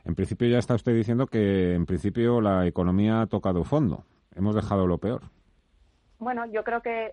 en principio ya está usted diciendo que en principio la economía ha tocado fondo. Hemos dejado lo peor. Bueno, yo creo que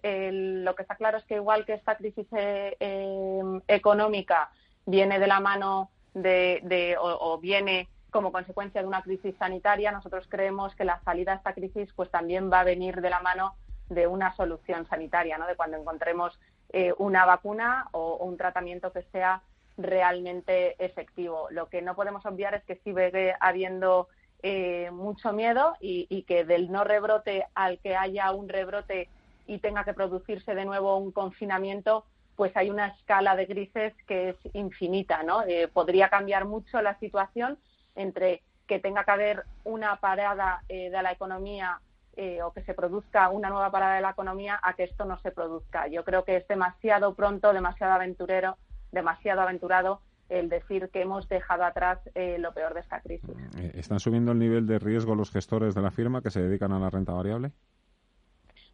lo que está claro es que igual que esta crisis eh, em, económica viene de la mano de, o, viene como consecuencia de una crisis sanitaria, nosotros creemos que la salida a esta crisis pues también va a venir de la mano de una solución sanitaria, ¿no? De cuando encontremos eh, una vacuna o, un tratamiento que sea realmente efectivo. Lo que no podemos obviar es que sigue habiendo eh, mucho miedo y, que del no rebrote al que haya un rebrote y tenga que producirse de nuevo un confinamiento, pues hay una escala de grises que es infinita, ¿no? Eh, podría cambiar mucho la situación entre que tenga que haber una parada eh, de la economía o que se produzca una nueva parada de la economía a que esto no se produzca. Yo creo que es demasiado pronto, demasiado aventurero, demasiado aventurado el decir que hemos dejado atrás eh, lo peor de esta crisis. Eh, ¿Están subiendo el nivel de riesgo los gestores de la firma que se dedican a la renta variable?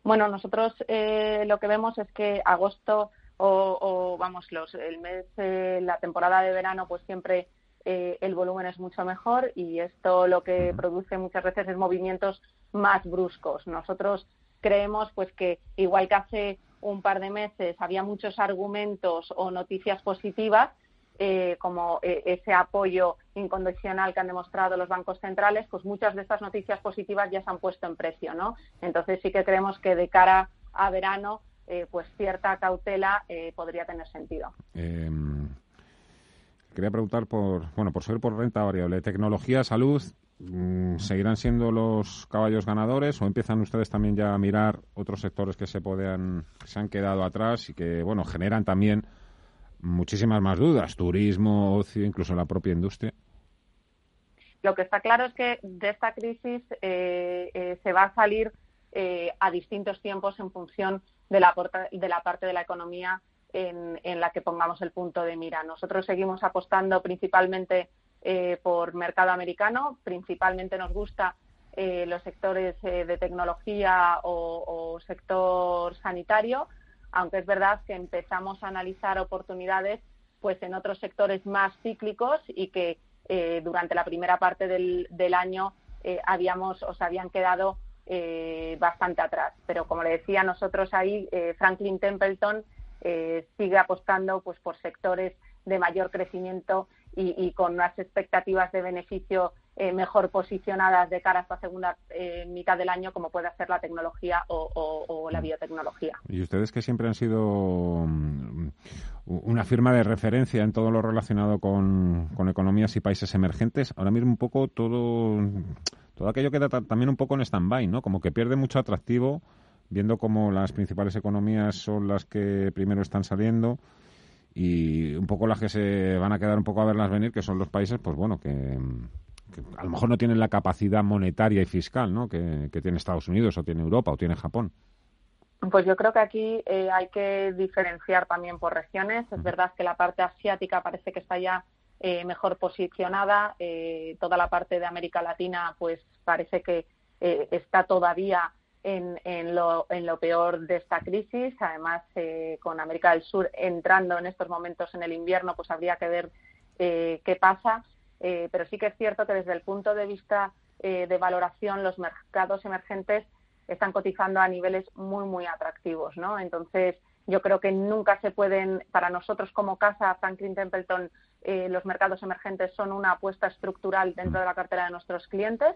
Bueno, nosotros eh, lo que vemos es que agosto o, vamos, los, el mes, la temporada de verano, pues siempre el volumen es mucho mejor y esto lo que produce muchas veces es movimientos más bruscos. Nosotros creemos pues que igual que hace un par de meses había muchos argumentos o noticias positivas, eh, como eh, ese apoyo incondicional que han demostrado los bancos centrales, pues muchas de estas noticias positivas ya se han puesto en precio, ¿no? Entonces sí que creemos que de cara a verano, eh, pues cierta cautela podría tener sentido. Em, quería preguntar por, bueno, por ser por renta variable, tecnología, salud, mm, ¿seguirán siendo los caballos ganadores o empiezan ustedes también ya a mirar otros sectores que se puedan, se han quedado atrás y que, bueno, generan también muchísimas más dudas, turismo, ocio, incluso la propia industria. Lo que está claro es que de esta crisis eh, eh, se va a salir eh, a distintos tiempos en función de la, de la parte de la economía en, la que pongamos el punto de mira. Nosotros seguimos apostando principalmente por mercado americano, principalmente nos gusta los sectores de tecnología o sector sanitario, aunque es verdad que empezamos a analizar oportunidades pues en otros sectores más cíclicos y que eh, durante la primera parte del, año eh, habíamos o se habían quedado eh, bastante atrás. Pero como le decía, nosotros ahí Franklin Templeton sigue apostando pues por sectores de mayor crecimiento y, con unas expectativas de beneficio eh, mejor posicionadas de cara a esta segunda eh, mitad del año, como puede ser la tecnología o, la biotecnología. Y ustedes que siempre han sido mm, una firma de referencia en todo lo relacionado con, economías y países emergentes, ahora mismo un poco todo, todo aquello queda también un poco en stand-by, ¿no? Como que pierde mucho atractivo viendo cómo las principales economías son las que primero están saliendo y un poco las que se van a quedar un poco a verlas venir, que son los países, pues bueno, que, a lo mejor no tienen la capacidad monetaria y fiscal ¿no? que, tiene Estados Unidos o tiene Europa o tiene Japón. Pues yo creo que aquí eh, hay que diferenciar también por regiones. Es verdad que la parte asiática parece que está ya eh, mejor posicionada. Eh, toda la parte de América Latina, pues parece que está todavía en, lo, peor de esta crisis. Además, eh, con América del Sur entrando en estos momentos en el invierno, pues habría que ver eh, qué pasa. Eh, pero sí que es cierto que desde el punto de vista de valoración, los mercados emergentes están cotizando a niveles muy, muy atractivos. ¿no? Entonces, yo creo que nunca se pueden, para nosotros como casa, Franklin Templeton, los mercados emergentes son una apuesta estructural dentro de la cartera de nuestros clientes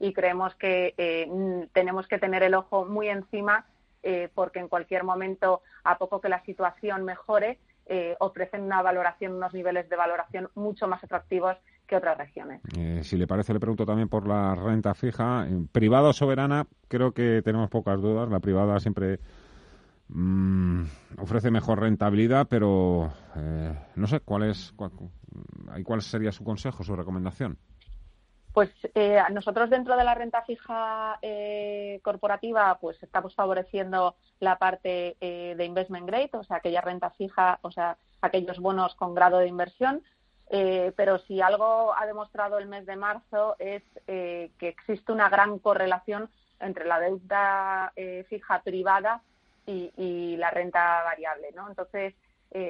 y creemos que eh, tenemos que tener el ojo muy encima eh, porque en cualquier momento, a poco que la situación mejore, eh, ofrecen una valoración, unos niveles de valoración mucho más atractivos que otras regiones. si le parece, le pregunto también por la renta fija. Privada o soberana, creo que tenemos pocas dudas. La privada siempre mm, ofrece mejor rentabilidad, pero no sé cuál es, cuál, cuál sería su consejo, su recomendación. Pues eh, nosotros dentro de la renta fija eh, corporativa, pues estamos favoreciendo la parte eh, de investment grade, o sea, aquella renta fija, o sea, aquellos bonos con grado de inversión. Pero si algo ha demostrado el mes de marzo es que existe una gran correlación entre la deuda fija privada y, la renta variable, ¿no? Entonces,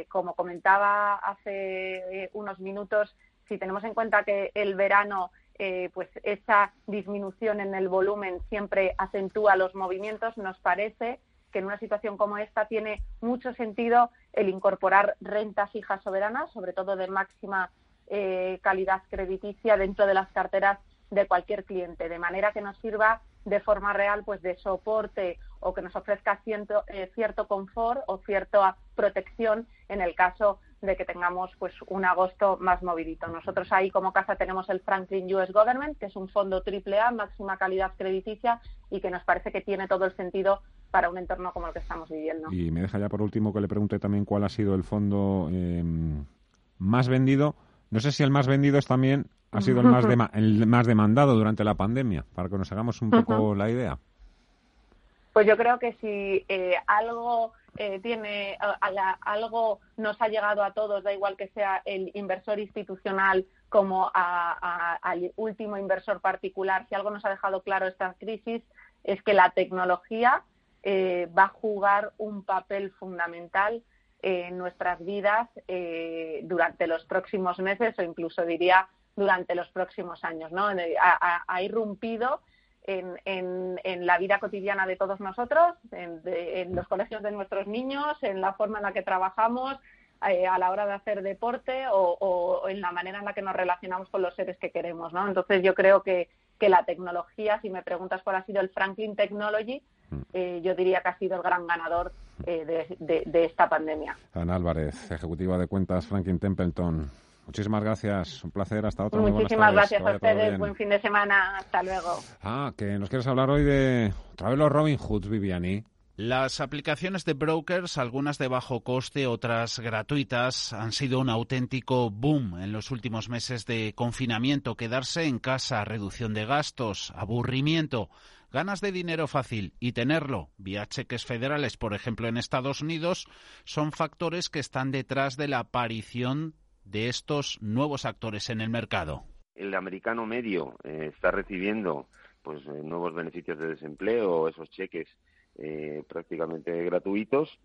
como comentaba hace unos minutos, si tenemos en cuenta que el verano eh, pues esa disminución en el volumen siempre acentúa los movimientos, nos parece que en una situación como esta tiene mucho sentido el incorporar renta fija soberana, sobre todo de máxima eh, calidad crediticia dentro de las carteras de cualquier cliente, de manera que nos sirva de forma real pues de soporte o que nos ofrezca cierto, eh, cierto confort o cierta protección en el caso de que tengamos pues un agosto más movidito. Nosotros ahí como casa tenemos el Franklin US Government, que es un fondo AAA, máxima calidad crediticia y que nos parece que tiene todo el sentido para un entorno como el que estamos viviendo. Y me deja ya por último que le pregunte también cuál ha sido el fondo eh, más vendido. No sé si el más vendido es también ha sido el más, el más demandado durante la pandemia, para que nos hagamos un poco la idea. Pues yo creo que si eh, algo eh, tiene algo nos ha llegado a todos, da igual que sea el inversor institucional como al último inversor particular. Si algo nos ha dejado claro esta crisis es que la tecnología eh, va a jugar un papel fundamental en nuestras vidas eh, durante los próximos meses o incluso diría durante los próximos años. ¿no? Ha, irrumpido en, la vida cotidiana de todos nosotros, en, los colegios de nuestros niños, en la forma en la que trabajamos, eh, a la hora de hacer deporte o, en la manera en la que nos relacionamos con los seres que queremos. ¿no? Entonces yo creo que, la tecnología, si me preguntas cuál ha sido el Franklin Technology. Eh, yo diría que ha sido el gran ganador eh, de, esta pandemia. Ana Álvarez, ejecutiva de cuentas Franklin Templeton. Muchísimas gracias, un placer, hasta otra. Muchísimas gracias a ustedes, buen fin de semana, hasta luego. Ah, que nos quieres hablar hoy de otra vez los Robin Hoods, Viviani. Las aplicaciones de brokers, algunas de bajo coste, otras gratuitas, han sido un auténtico boom en los últimos meses de confinamiento. Quedarse en casa, reducción de gastos, aburrimiento, ganas de dinero fácil y tenerlo vía cheques federales, por ejemplo, en Estados Unidos, son factores que están detrás de la aparición de estos nuevos actores en el mercado. El americano medio eh, está recibiendo pues eh, nuevos beneficios de desempleo, esos cheques eh, prácticamente gratuitos,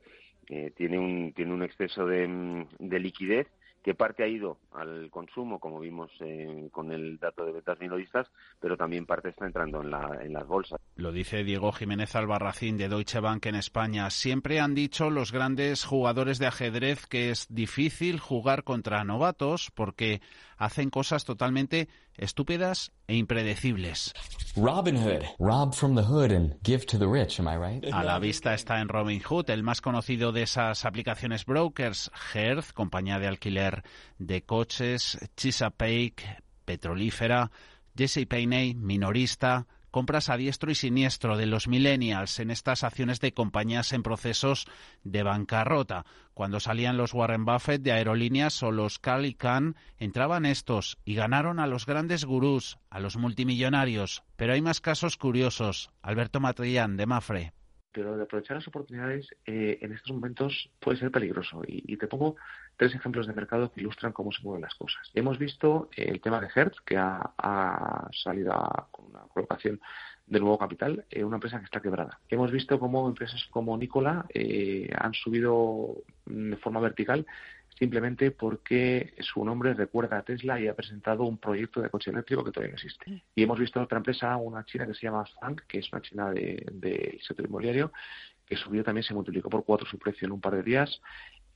eh, tiene, un, tiene un exceso de, mm, de, liquidez que parte ha ido al consumo, como vimos eh, con el dato de ventas minoristas, pero también parte está entrando en, la, en las bolsas. Lo dice Diego Jiménez Albarracín de Deutsche Bank en España. Siempre han dicho los grandes jugadores de ajedrez que es difícil jugar contra novatos porque hacen cosas totalmente estúpidas e impredecibles. Robin Hood, rob from the hood and give to the rich, am I right? A la vista está en Robin Hood, el más conocido de esas aplicaciones brokers, Hertz, compañía de alquiler de coches, Chesapeake, petrolífera, Jesse Payne, minorista, compras a diestro y siniestro de los millennials en estas acciones de compañías en procesos de bancarrota. Cuando salían los Warren Buffett de aerolíneas o los Carl Khan, entraban estos y ganaron a los grandes gurús, a los multimillonarios. Pero hay más casos curiosos. Alberto Matrillán, de Mafre pero de aprovechar las oportunidades eh, en estos momentos puede ser peligroso. Y, te pongo tres ejemplos de mercado que ilustran cómo se mueven las cosas. Hemos visto el tema de Hertz, que ha, salido con una colocación de nuevo capital, eh, una empresa que está quebrada. Hemos visto cómo empresas como Nicola eh, han subido de forma vertical simplemente porque su nombre recuerda a Tesla y ha presentado un proyecto de coche eléctrico que todavía no existe. Y hemos visto otra empresa, una china que se llama Fang, que es una china del de, sector inmobiliario, que subió también, se multiplicó por cuatro su precio en un par de días.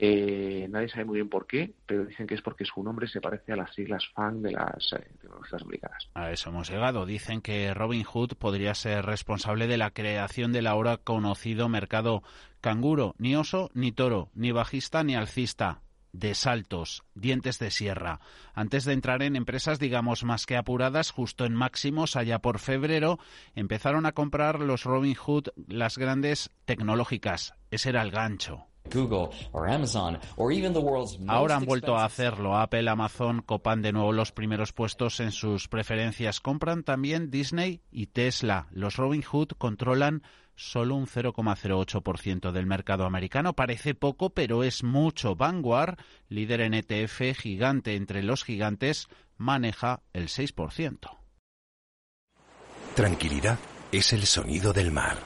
Eh, nadie sabe muy bien por qué, pero dicen que es porque su nombre se parece a las siglas FANG de las eh, tecnologías americanas. A eso hemos llegado. Dicen que Robin Hood podría ser responsable de la creación del ahora conocido mercado canguro, ni oso, ni toro, ni bajista, ni alcista de saltos, dientes de sierra. Antes de entrar en empresas, digamos, más que apuradas, justo en máximos, allá por febrero, empezaron a comprar los Robin Hood las grandes tecnológicas. Ese era el gancho. Ahora han vuelto a hacerlo. Apple, Amazon copan de nuevo los primeros puestos en sus preferencias. Compran también Disney y Tesla. Los Robin Hood controlan solo un 0,08% del mercado americano. Parece poco, pero es mucho. Vanguard, líder en ETF, gigante entre los gigantes, maneja el 6%. Tranquilidad es el sonido del mar.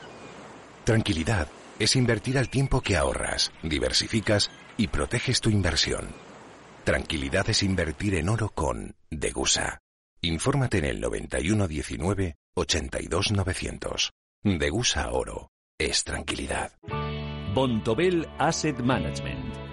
Tranquilidad es invertir al tiempo que ahorras, diversificas y proteges tu inversión. Tranquilidad es invertir en oro con Degusa. Infórmate en el 9119 82900. Degusa Oro es tranquilidad. Bontobel Asset Management.